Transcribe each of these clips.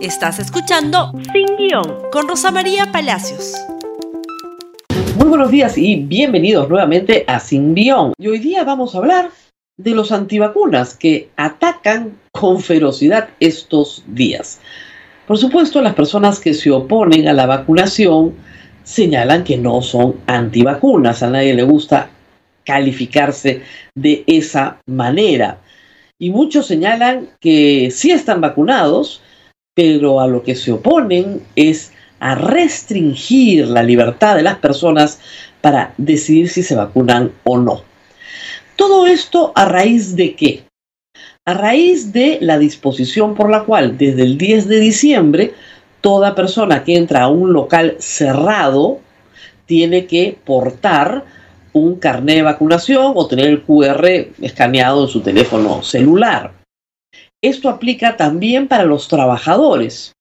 Estás escuchando Sin Guión con Rosa María Palacios. Muy buenos días y bienvenidos nuevamente a Sin Guión. Y hoy día vamos a hablar de los antivacunas que atacan con ferocidad estos días. Por supuesto, las personas que se oponen a la vacunación señalan que no son antivacunas. A nadie le gusta calificarse de esa manera. Y muchos señalan que sí están vacunados, pero a lo que se oponen es a restringir la libertad de las personas para decidir si se vacunan o no. Todo esto a raíz de qué? A raíz de la disposición por la cual desde el 10 de diciembre toda persona que entra a un local cerrado tiene que portar un carnet de vacunación o tener el QR escaneado en su teléfono celular. Esto aplica también para los trabajadores,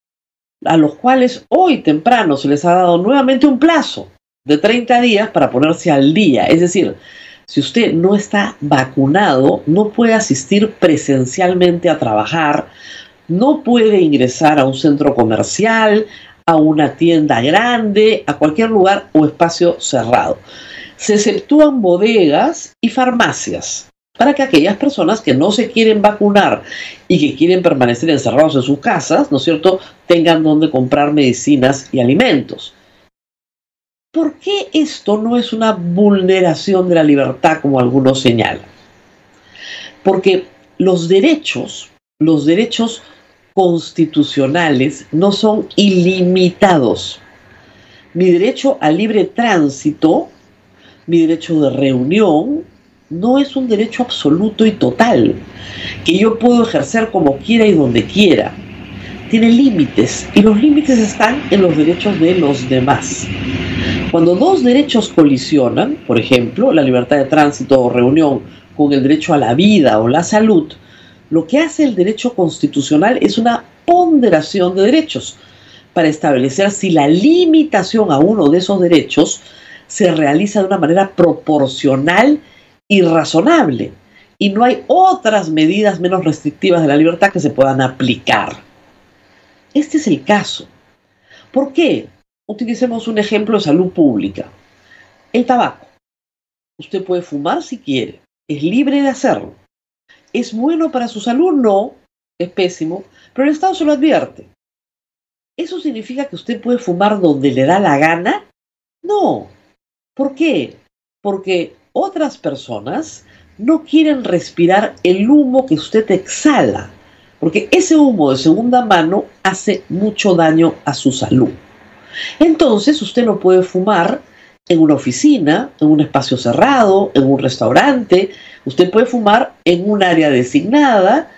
a los cuales hoy temprano se les ha dado nuevamente un plazo de 30 días para ponerse al día. Es decir, si usted no está vacunado, no puede asistir presencialmente a trabajar, no puede ingresar a un centro comercial, a una tienda grande, a cualquier lugar o espacio cerrado. Se exceptúan bodegas y farmacias para que aquellas personas que no se quieren vacunar y que quieren permanecer encerrados en sus casas, ¿no es cierto?, tengan donde comprar medicinas y alimentos. ¿Por qué esto no es una vulneración de la libertad como algunos señalan? Porque los derechos, los derechos constitucionales no son ilimitados. Mi derecho a libre tránsito, mi derecho de reunión, no es un derecho absoluto y total, que yo puedo ejercer como quiera y donde quiera. Tiene límites y los límites están en los derechos de los demás. Cuando dos derechos colisionan, por ejemplo, la libertad de tránsito o reunión con el derecho a la vida o la salud, lo que hace el derecho constitucional es una ponderación de derechos para establecer si la limitación a uno de esos derechos se realiza de una manera proporcional razonable. Y no hay otras medidas menos restrictivas de la libertad que se puedan aplicar. Este es el caso. ¿Por qué? Utilicemos un ejemplo de salud pública. El tabaco. Usted puede fumar si quiere. Es libre de hacerlo. ¿Es bueno para su salud? No. Es pésimo. Pero el Estado se lo advierte. ¿Eso significa que usted puede fumar donde le da la gana? No. ¿Por qué? Porque otras personas no quieren respirar el humo que usted exhala, porque ese humo de segunda mano hace mucho daño a su salud. Entonces usted no puede fumar en una oficina, en un espacio cerrado, en un restaurante, usted puede fumar en un área designada,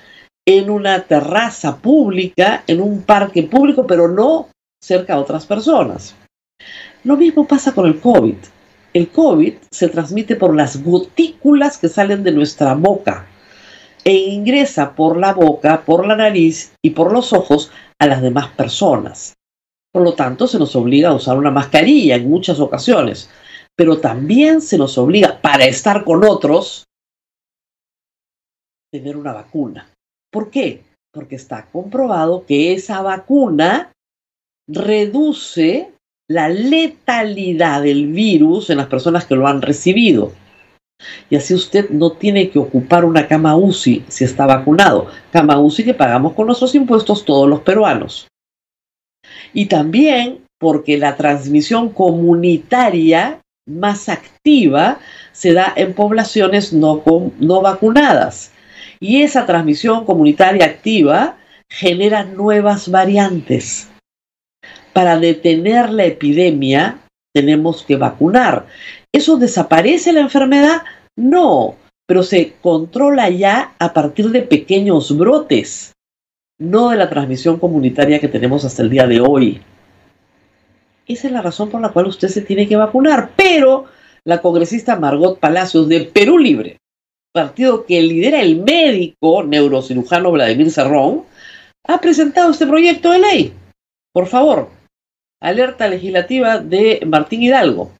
en una terraza pública, en un parque público, pero no cerca a otras personas. Lo mismo pasa con el COVID el COVID se transmite por las gotículas que salen de nuestra boca e ingresa por la boca, por la nariz y por los ojos a las demás personas. Por lo tanto, se nos obliga a usar una mascarilla en muchas ocasiones, pero también se nos obliga, para estar con otros, a tener una vacuna. ¿Por qué? Porque está comprobado que esa vacuna reduce la letalidad del virus en las personas que lo han recibido. Y así usted no tiene que ocupar una cama UCI si está vacunado. Cama UCI que pagamos con nuestros impuestos todos los peruanos. Y también porque la transmisión comunitaria más activa se da en poblaciones no, no vacunadas. Y esa transmisión comunitaria activa genera nuevas variantes para detener la epidemia tenemos que vacunar. ¿Eso desaparece la enfermedad? No, pero se controla ya a partir de pequeños brotes, no de la transmisión comunitaria que tenemos hasta el día de hoy. Esa es la razón por la cual usted se tiene que vacunar, pero la congresista Margot Palacios de Perú Libre, partido que lidera el médico neurocirujano Vladimir Cerrón, ha presentado este proyecto de ley. Por favor, alerta legislativa de Martín Hidalgo.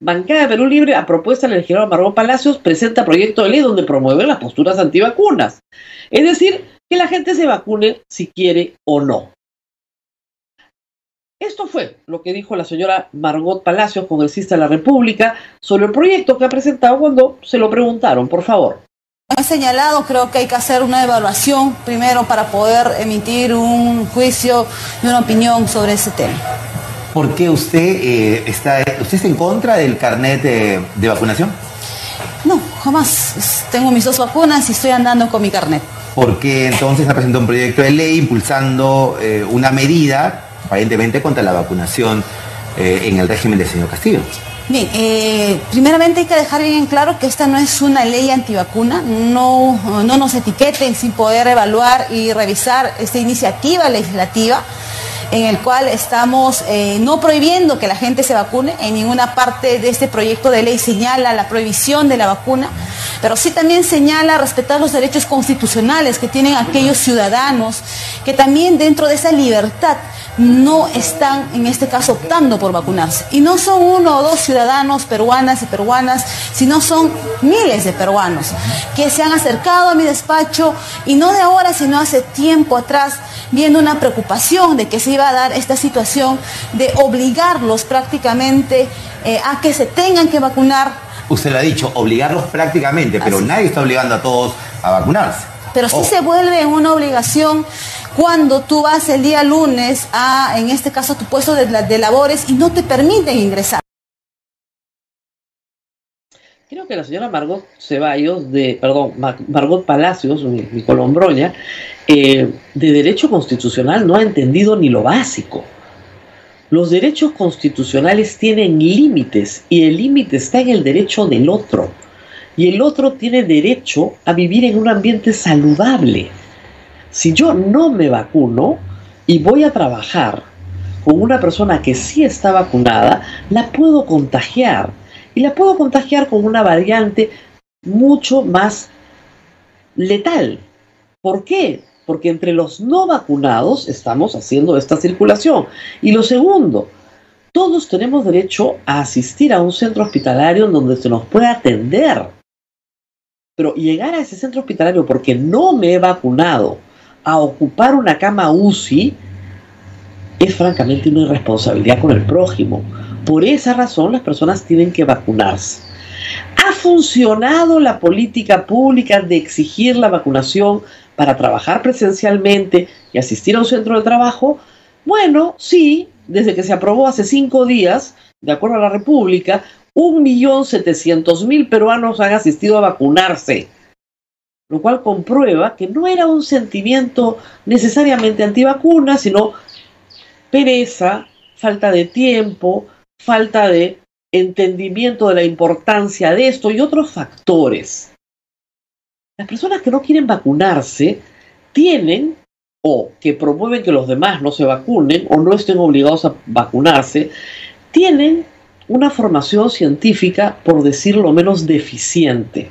Bancada de Perú Libre, a propuesta del legislador Margot Palacios, presenta proyecto de ley donde promueve las posturas antivacunas. Es decir, que la gente se vacune si quiere o no. Esto fue lo que dijo la señora Margot Palacios, congresista de la República, sobre el proyecto que ha presentado cuando se lo preguntaron. Por favor. He señalado, creo que hay que hacer una evaluación primero para poder emitir un juicio y una opinión sobre ese tema. ¿Por qué usted eh, está, usted está en contra del carnet de, vacunación? No, jamás. Tengo mis dos vacunas y estoy andando con mi carnet. ¿Por qué entonces ha presentado un proyecto de ley impulsando eh, una medida aparentemente contra la vacunación eh, en el régimen del señor Castillo? Bien, eh, primeramente hay que dejar bien claro que esta no es una ley antivacuna, no, no nos etiqueten sin poder evaluar y revisar esta iniciativa legislativa en el cual estamos eh, no prohibiendo que la gente se vacune, en ninguna parte de este proyecto de ley señala la prohibición de la vacuna, pero sí también señala respetar los derechos constitucionales que tienen aquellos ciudadanos que también dentro de esa libertad no están, en este caso, optando por vacunarse. Y no son uno o dos ciudadanos peruanas y peruanas, sino son miles de peruanos que se han acercado a mi despacho y no de ahora, sino hace tiempo atrás, viendo una preocupación de que se iba a dar esta situación de obligarlos prácticamente eh, a que se tengan que vacunar. Usted lo ha dicho, obligarlos prácticamente, pero nadie está obligando a todos a vacunarse. Pero sí se vuelve una obligación cuando tú vas el día lunes a, en este caso, a tu puesto de, labores y no te permiten ingresar. Creo que la señora Margot Ceballos, de, perdón, Margot Palacios, mi, colombroña, eh, de derecho constitucional no ha entendido ni lo básico. Los derechos constitucionales tienen límites y el límite está en el derecho del otro. Y el otro tiene derecho a vivir en un ambiente saludable si yo no me vacuno y voy a trabajar con una persona que sí está vacunada, la puedo contagiar. Y la puedo contagiar con una variante mucho más letal. ¿Por qué? Porque entre los no vacunados estamos haciendo esta circulación. Y lo segundo, todos tenemos derecho a asistir a un centro hospitalario en donde se nos pueda atender. Pero llegar a ese centro hospitalario porque no me he vacunado a ocupar una cama UCI es francamente una irresponsabilidad con el prójimo. Por esa razón las personas tienen que vacunarse. ¿Ha funcionado la política pública de exigir la vacunación para trabajar presencialmente y asistir a un centro de trabajo? Bueno, sí, desde que se aprobó hace cinco días, de acuerdo a la República, 1.700.000 peruanos han asistido a vacunarse lo cual comprueba que no era un sentimiento necesariamente antivacuna, sino pereza, falta de tiempo, falta de entendimiento de la importancia de esto y otros factores. Las personas que no quieren vacunarse tienen o que promueven que los demás no se vacunen o no estén obligados a vacunarse, tienen una formación científica, por decirlo menos, deficiente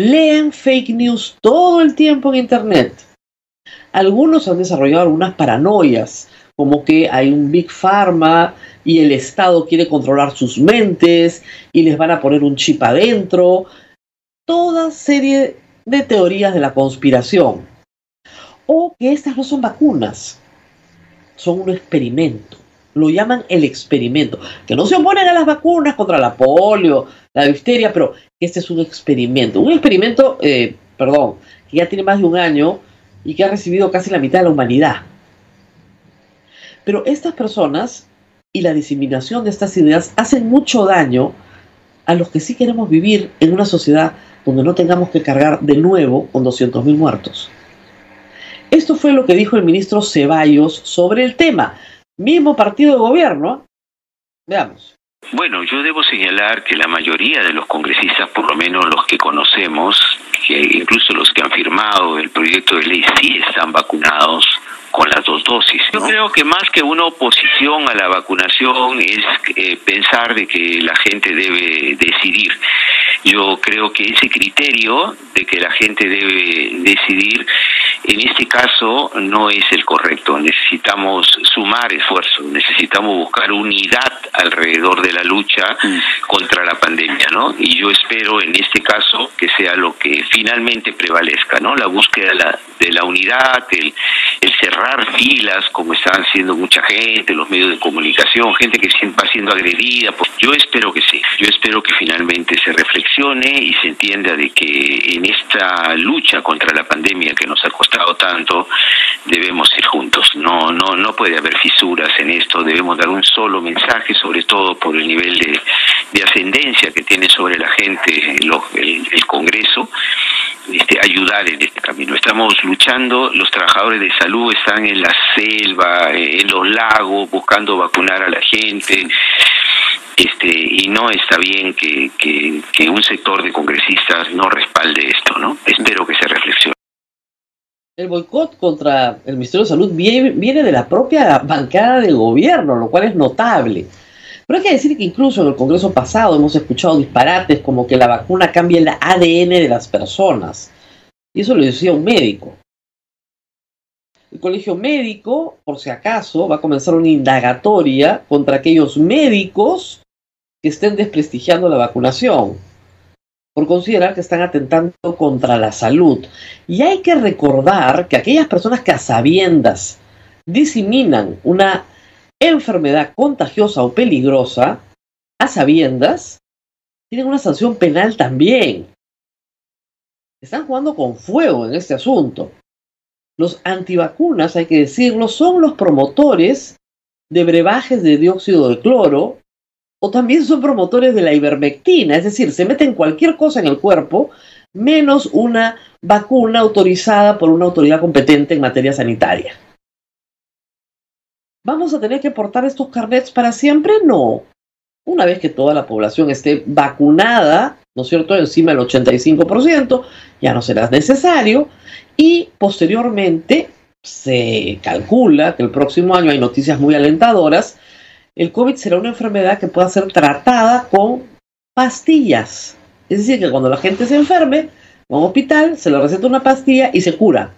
leen fake news todo el tiempo en Internet. Algunos han desarrollado algunas paranoias, como que hay un Big Pharma y el Estado quiere controlar sus mentes y les van a poner un chip adentro. Toda serie de teorías de la conspiración. O que estas no son vacunas, son un experimento. Lo llaman el experimento. Que no se oponen a las vacunas contra la polio, la difteria, pero este es un experimento. Un experimento, eh, perdón, que ya tiene más de un año y que ha recibido casi la mitad de la humanidad. Pero estas personas y la diseminación de estas ideas hacen mucho daño a los que sí queremos vivir en una sociedad donde no tengamos que cargar de nuevo con 200.000 muertos. Esto fue lo que dijo el ministro Ceballos sobre el tema. Mismo partido de gobierno. Veamos. Bueno, yo debo señalar que la mayoría de los congresistas, por lo menos los que conocemos, que incluso los que han firmado el proyecto de ley, sí están vacunados con las dos dosis. Yo creo que más que una oposición a la vacunación es eh, pensar de que la gente debe decidir. Yo creo que ese criterio de que la gente debe decidir en este caso no es el correcto. Necesitamos sumar esfuerzos, necesitamos buscar unidad alrededor de la lucha mm. contra la pandemia, ¿no? Y yo espero en este caso que sea lo que finalmente prevalezca, ¿no? La búsqueda de la, de la unidad, el, el cerrar filas, como están haciendo mucha gente, los medios de comunicación, gente que va siendo agredida. Pues yo espero que sí, yo espero que finalmente se reflexione y se entienda de que en esta lucha contra la pandemia que nos ha costado tanto, debemos ir juntos. No, no, no puede haber fisuras en esto, debemos dar un solo mensaje, sobre todo por el nivel de, ascendencia que tiene sobre la gente el, Congreso este, ayudar en este camino. Estamos luchando, los trabajadores de salud están en la selva, en los lagos, buscando vacunar a la gente, este, y no está bien que, que, un sector de congresistas no respalde esto, ¿no? Espero que se reflexione. El boicot contra el Ministerio de Salud viene, de la propia bancada del gobierno, lo cual es notable. Pero hay que decir que incluso en el Congreso pasado hemos escuchado disparates como que la vacuna cambia el ADN de las personas. Y eso lo decía un médico. El colegio médico, por si acaso, va a comenzar una indagatoria contra aquellos médicos que estén desprestigiando la vacunación, por considerar que están atentando contra la salud. Y hay que recordar que aquellas personas que a sabiendas diseminan una enfermedad contagiosa o peligrosa, a sabiendas, tienen una sanción penal también. Están jugando con fuego en este asunto. Los antivacunas, hay que decirlo, son los promotores de brebajes de dióxido de cloro o también son promotores de la ivermectina, es decir, se meten cualquier cosa en el cuerpo menos una vacuna autorizada por una autoridad competente en materia sanitaria. ¿Vamos a tener que portar estos carnets para siempre? No. Una vez que toda la población esté vacunada, ¿no es cierto?, encima del 85%, ya no será necesario. Y posteriormente se calcula que el próximo año hay noticias muy alentadoras. El COVID será una enfermedad que pueda ser tratada con pastillas. Es decir, que cuando la gente se enferme, va a un hospital, se le receta una pastilla y se cura.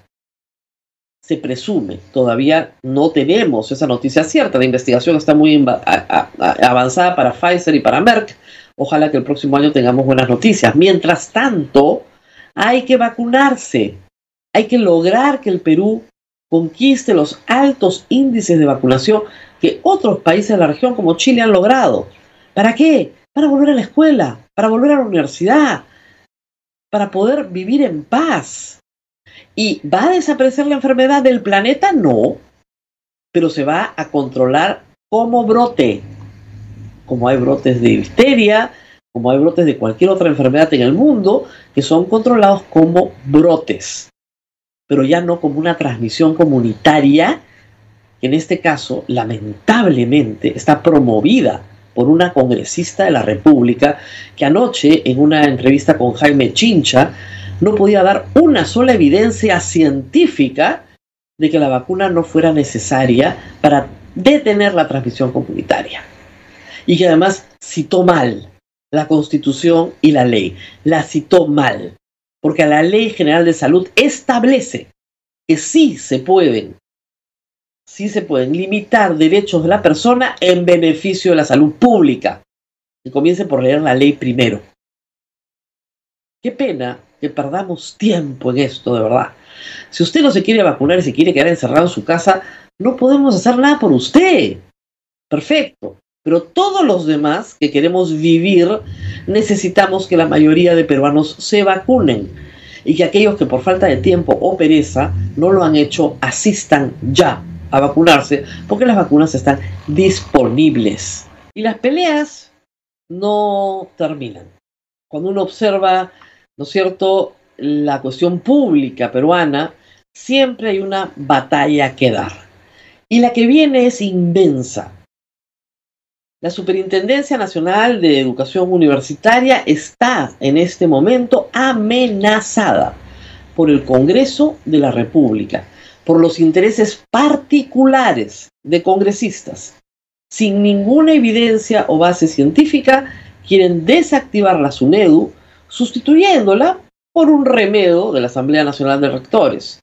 Se presume, todavía no tenemos esa noticia cierta, la investigación está muy avanzada para Pfizer y para Merck, ojalá que el próximo año tengamos buenas noticias. Mientras tanto, hay que vacunarse, hay que lograr que el Perú conquiste los altos índices de vacunación que otros países de la región como Chile han logrado. ¿Para qué? Para volver a la escuela, para volver a la universidad, para poder vivir en paz. ¿Y va a desaparecer la enfermedad del planeta? No, pero se va a controlar como brote, como hay brotes de histeria, como hay brotes de cualquier otra enfermedad en el mundo, que son controlados como brotes, pero ya no como una transmisión comunitaria, en este caso, lamentablemente, está promovida por una congresista de la República, que anoche en una entrevista con Jaime Chincha, no podía dar una sola evidencia científica de que la vacuna no fuera necesaria para detener la transmisión comunitaria. Y que además citó mal la constitución y la ley. La citó mal. Porque la ley general de salud establece que sí se pueden, sí se pueden limitar derechos de la persona en beneficio de la salud pública. Y comience por leer la ley primero. Qué pena que perdamos tiempo en esto, de verdad. Si usted no se quiere vacunar y se quiere quedar encerrado en su casa, no podemos hacer nada por usted. Perfecto. Pero todos los demás que queremos vivir, necesitamos que la mayoría de peruanos se vacunen. Y que aquellos que por falta de tiempo o pereza no lo han hecho, asistan ya a vacunarse, porque las vacunas están disponibles. Y las peleas no terminan. Cuando uno observa ¿no es cierto?, la cuestión pública peruana, siempre hay una batalla que dar. Y la que viene es inmensa. La Superintendencia Nacional de Educación Universitaria está en este momento amenazada por el Congreso de la República, por los intereses particulares de congresistas. Sin ninguna evidencia o base científica, quieren desactivar la SUNEDU sustituyéndola por un remedio de la Asamblea Nacional de Rectores.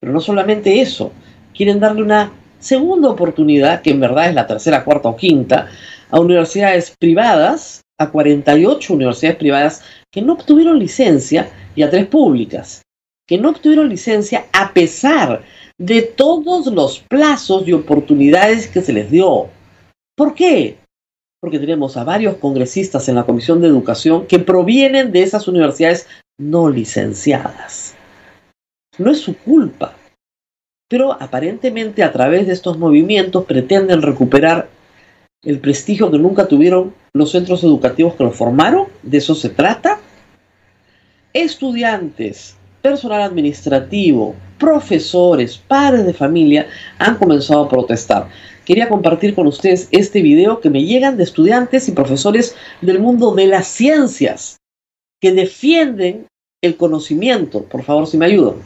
Pero no solamente eso, quieren darle una segunda oportunidad, que en verdad es la tercera, cuarta o quinta, a universidades privadas, a 48 universidades privadas que no obtuvieron licencia y a tres públicas que no obtuvieron licencia a pesar de todos los plazos y oportunidades que se les dio. ¿Por qué? Porque tenemos a varios congresistas en la Comisión de Educación que provienen de esas universidades no licenciadas. No es su culpa, pero aparentemente a través de estos movimientos pretenden recuperar el prestigio que nunca tuvieron los centros educativos que los formaron, de eso se trata. Estudiantes, personal administrativo, profesores, padres de familia han comenzado a protestar. Quería compartir con ustedes este video que me llegan de estudiantes y profesores del mundo de las ciencias que defienden el conocimiento. Por favor, si me ayudan.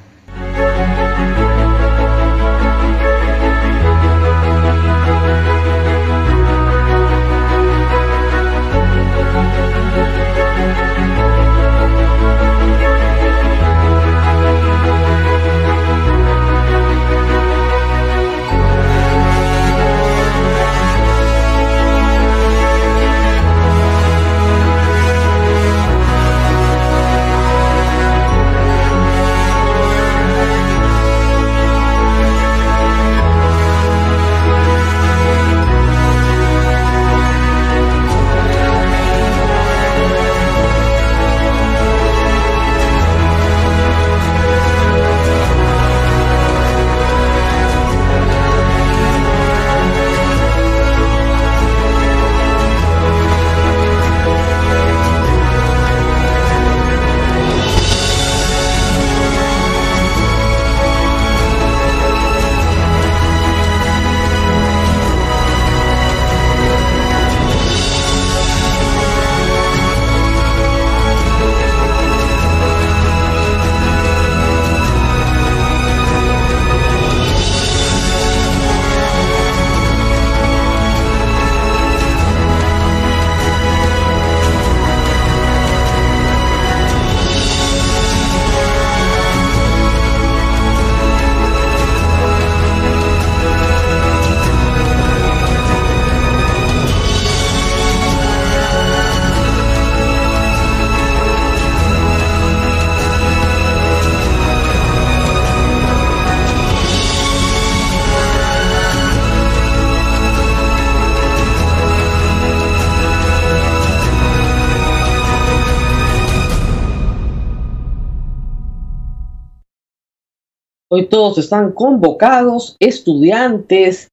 Hoy todos están convocados, estudiantes,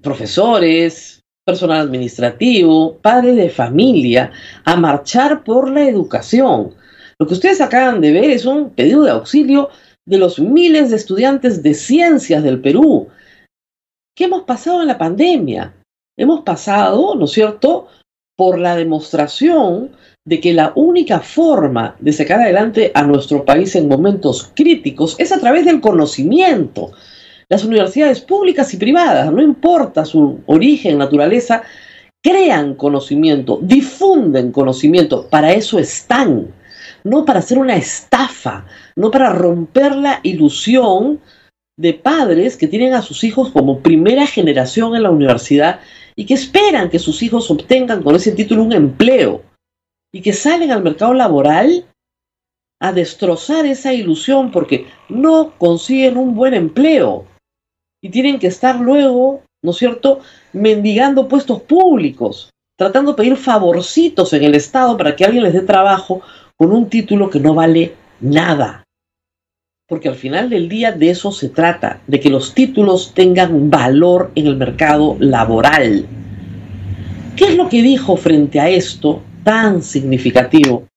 profesores, personal administrativo, padres de familia, a marchar por la educación. Lo que ustedes acaban de ver es un pedido de auxilio de los miles de estudiantes de ciencias del Perú. ¿Qué hemos pasado en la pandemia? Hemos pasado, ¿no es cierto?, por la demostración de que la única forma de sacar adelante a nuestro país en momentos críticos es a través del conocimiento. Las universidades públicas y privadas, no importa su origen, naturaleza, crean conocimiento, difunden conocimiento, para eso están, no para hacer una estafa, no para romper la ilusión de padres que tienen a sus hijos como primera generación en la universidad y que esperan que sus hijos obtengan con ese título un empleo y que salen al mercado laboral a destrozar esa ilusión porque no consiguen un buen empleo y tienen que estar luego, ¿no es cierto?, mendigando puestos públicos, tratando de pedir favorcitos en el Estado para que alguien les dé trabajo con un título que no vale nada. Porque al final del día de eso se trata, de que los títulos tengan valor en el mercado laboral. ¿Qué es lo que dijo frente a esto tan significativo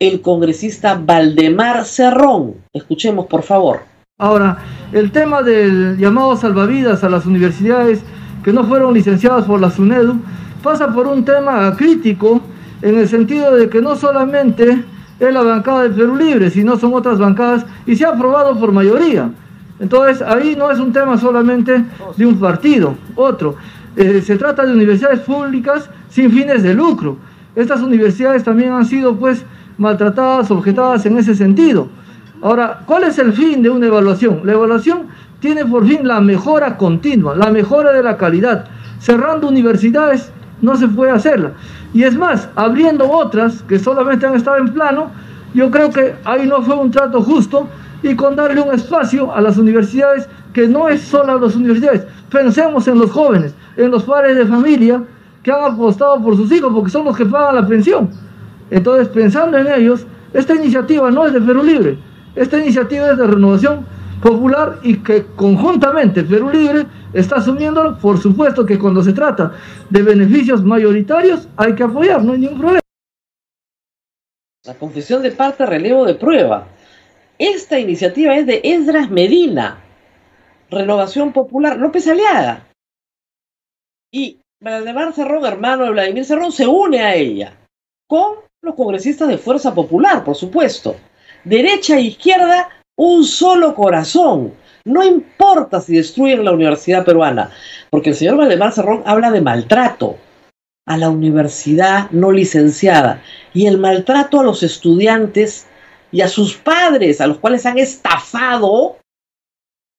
el congresista Valdemar Cerrón. Escuchemos, por favor. Ahora, el tema del llamado salvavidas a las universidades que no fueron licenciadas por la SUNEDU pasa por un tema crítico en el sentido de que no solamente es la bancada del Perú Libre, sino son otras bancadas y se ha aprobado por mayoría. Entonces, ahí no es un tema solamente de un partido, otro. Eh, se trata de universidades públicas sin fines de lucro estas universidades también han sido pues maltratadas, objetadas en ese sentido. Ahora, ¿cuál es el fin de una evaluación? La evaluación tiene por fin la mejora continua, la mejora de la calidad. Cerrando universidades no se puede hacerla. Y es más, abriendo otras que solamente han estado en plano, yo creo que ahí no fue un trato justo y con darle un espacio a las universidades que no es solo a las universidades. Pensemos en los jóvenes, en los padres de familia que han apostado por sus hijos porque son los que pagan la pensión. Entonces, pensando en ellos, esta iniciativa no es de Perú Libre, esta iniciativa es de renovación popular y que conjuntamente Perú Libre está asumiéndolo. Por supuesto que cuando se trata de beneficios mayoritarios hay que apoyar, no hay ningún problema. La confesión de parte relevo de prueba. Esta iniciativa es de Esdras Medina, Renovación Popular, López Aliaga. Y Vladimir Cerrón, hermano de Vladimir Cerrón, se une a ella, con los congresistas de Fuerza Popular, por supuesto. Derecha e izquierda, un solo corazón. No importa si destruyen la universidad peruana, porque el señor Valdemar Cerrón habla de maltrato a la universidad no licenciada y el maltrato a los estudiantes y a sus padres, a los cuales han estafado.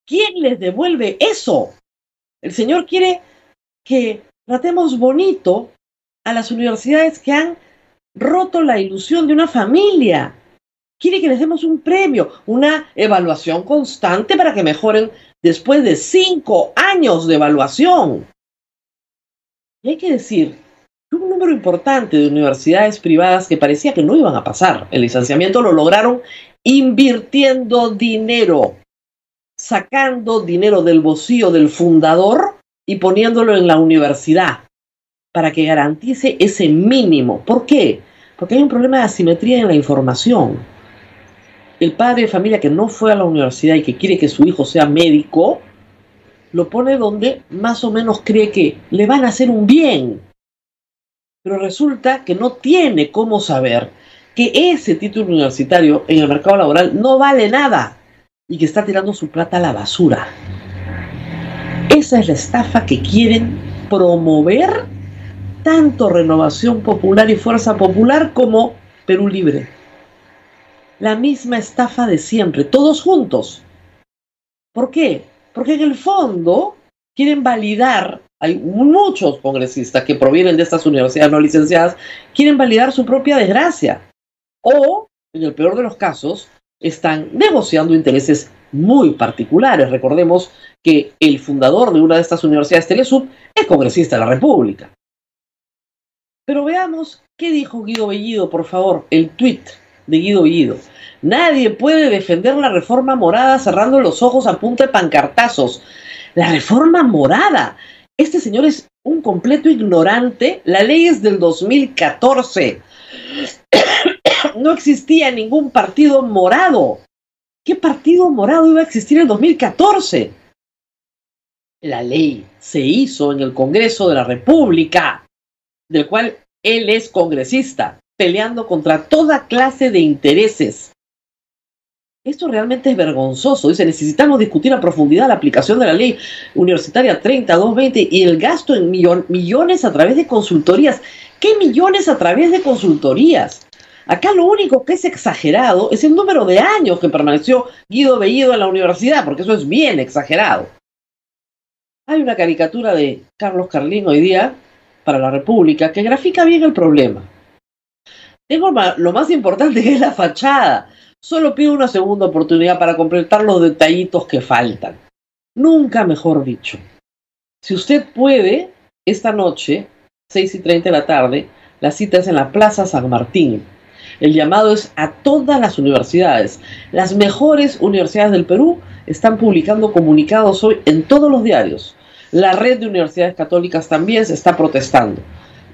¿Quién les devuelve eso? El señor quiere que tratemos bonito a las universidades que han roto la ilusión de una familia quiere que les demos un premio, una evaluación constante para que mejoren después de cinco años de evaluación. Y hay que decir que un número importante de universidades privadas que parecía que no iban a pasar el licenciamiento lo lograron invirtiendo dinero, sacando dinero del bolsillo del fundador y poniéndolo en la universidad para que garantice ese mínimo. ¿Por qué? Porque hay un problema de asimetría en la información el padre de familia que no fue a la universidad y que quiere que su hijo sea médico, lo pone donde más o menos cree que le van a hacer un bien. Pero resulta que no tiene cómo saber que ese título universitario en el mercado laboral no vale nada y que está tirando su plata a la basura. Esa es la estafa que quieren promover tanto Renovación Popular y Fuerza Popular como Perú Libre la misma estafa de siempre, todos juntos. ¿Por qué? Porque en el fondo quieren validar, hay muchos congresistas que provienen de estas universidades no licenciadas, quieren validar su propia desgracia. O, en el peor de los casos, están negociando intereses muy particulares. Recordemos que el fundador de una de estas universidades, Telesub, es congresista de la República. Pero veamos qué dijo Guido Bellido, por favor, el tuit de Guido Bellido. Nadie puede defender la reforma morada cerrando los ojos a punta de pancartazos. La reforma morada. Este señor es un completo ignorante. La ley es del 2014. no existía ningún partido morado. ¿Qué partido morado iba a existir en 2014? La ley se hizo en el Congreso de la República, del cual él es congresista, peleando contra toda clase de intereses. Esto realmente es vergonzoso. Dice, necesitamos discutir a profundidad la aplicación de la ley universitaria 3220 y el gasto en millones a través de consultorías. ¿Qué millones a través de consultorías? Acá lo único que es exagerado es el número de años que permaneció Guido Bellido en la universidad, porque eso es bien exagerado. Hay una caricatura de Carlos Carlín hoy día para la República que grafica bien el problema. Tengo lo más importante que es la fachada. Solo pido una segunda oportunidad para completar los detallitos que faltan. Nunca mejor dicho. Si usted puede, esta noche, 6 y 30 de la tarde, la cita es en la Plaza San Martín. El llamado es a todas las universidades. Las mejores universidades del Perú están publicando comunicados hoy en todos los diarios. La red de universidades católicas también se está protestando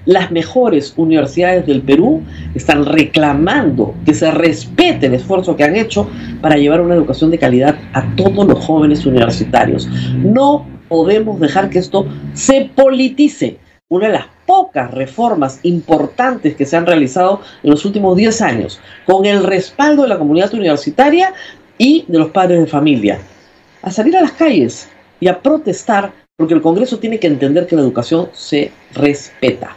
las mejores universidades del Perú están reclamando que se respete el esfuerzo que han hecho para llevar una educación de calidad a todos los jóvenes universitarios. No podemos dejar que esto se politice. Una de las pocas reformas importantes que se han realizado en los últimos 10 años, con el respaldo de la comunidad universitaria y de los padres de familia. A salir a las calles y a protestar porque el Congreso tiene que entender que la educación se respeta.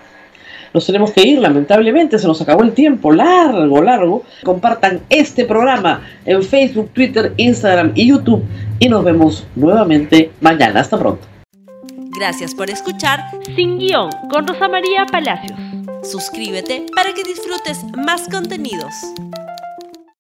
nos tenemos que ir, lamentablemente, se nos acabó el tiempo, largo, largo. Compartan este programa en Facebook, Twitter, Instagram y YouTube y nos vemos nuevamente mañana. Hasta pronto. Gracias por escuchar Sin Guión con Rosa María Palacios. Suscríbete para que disfrutes más contenidos.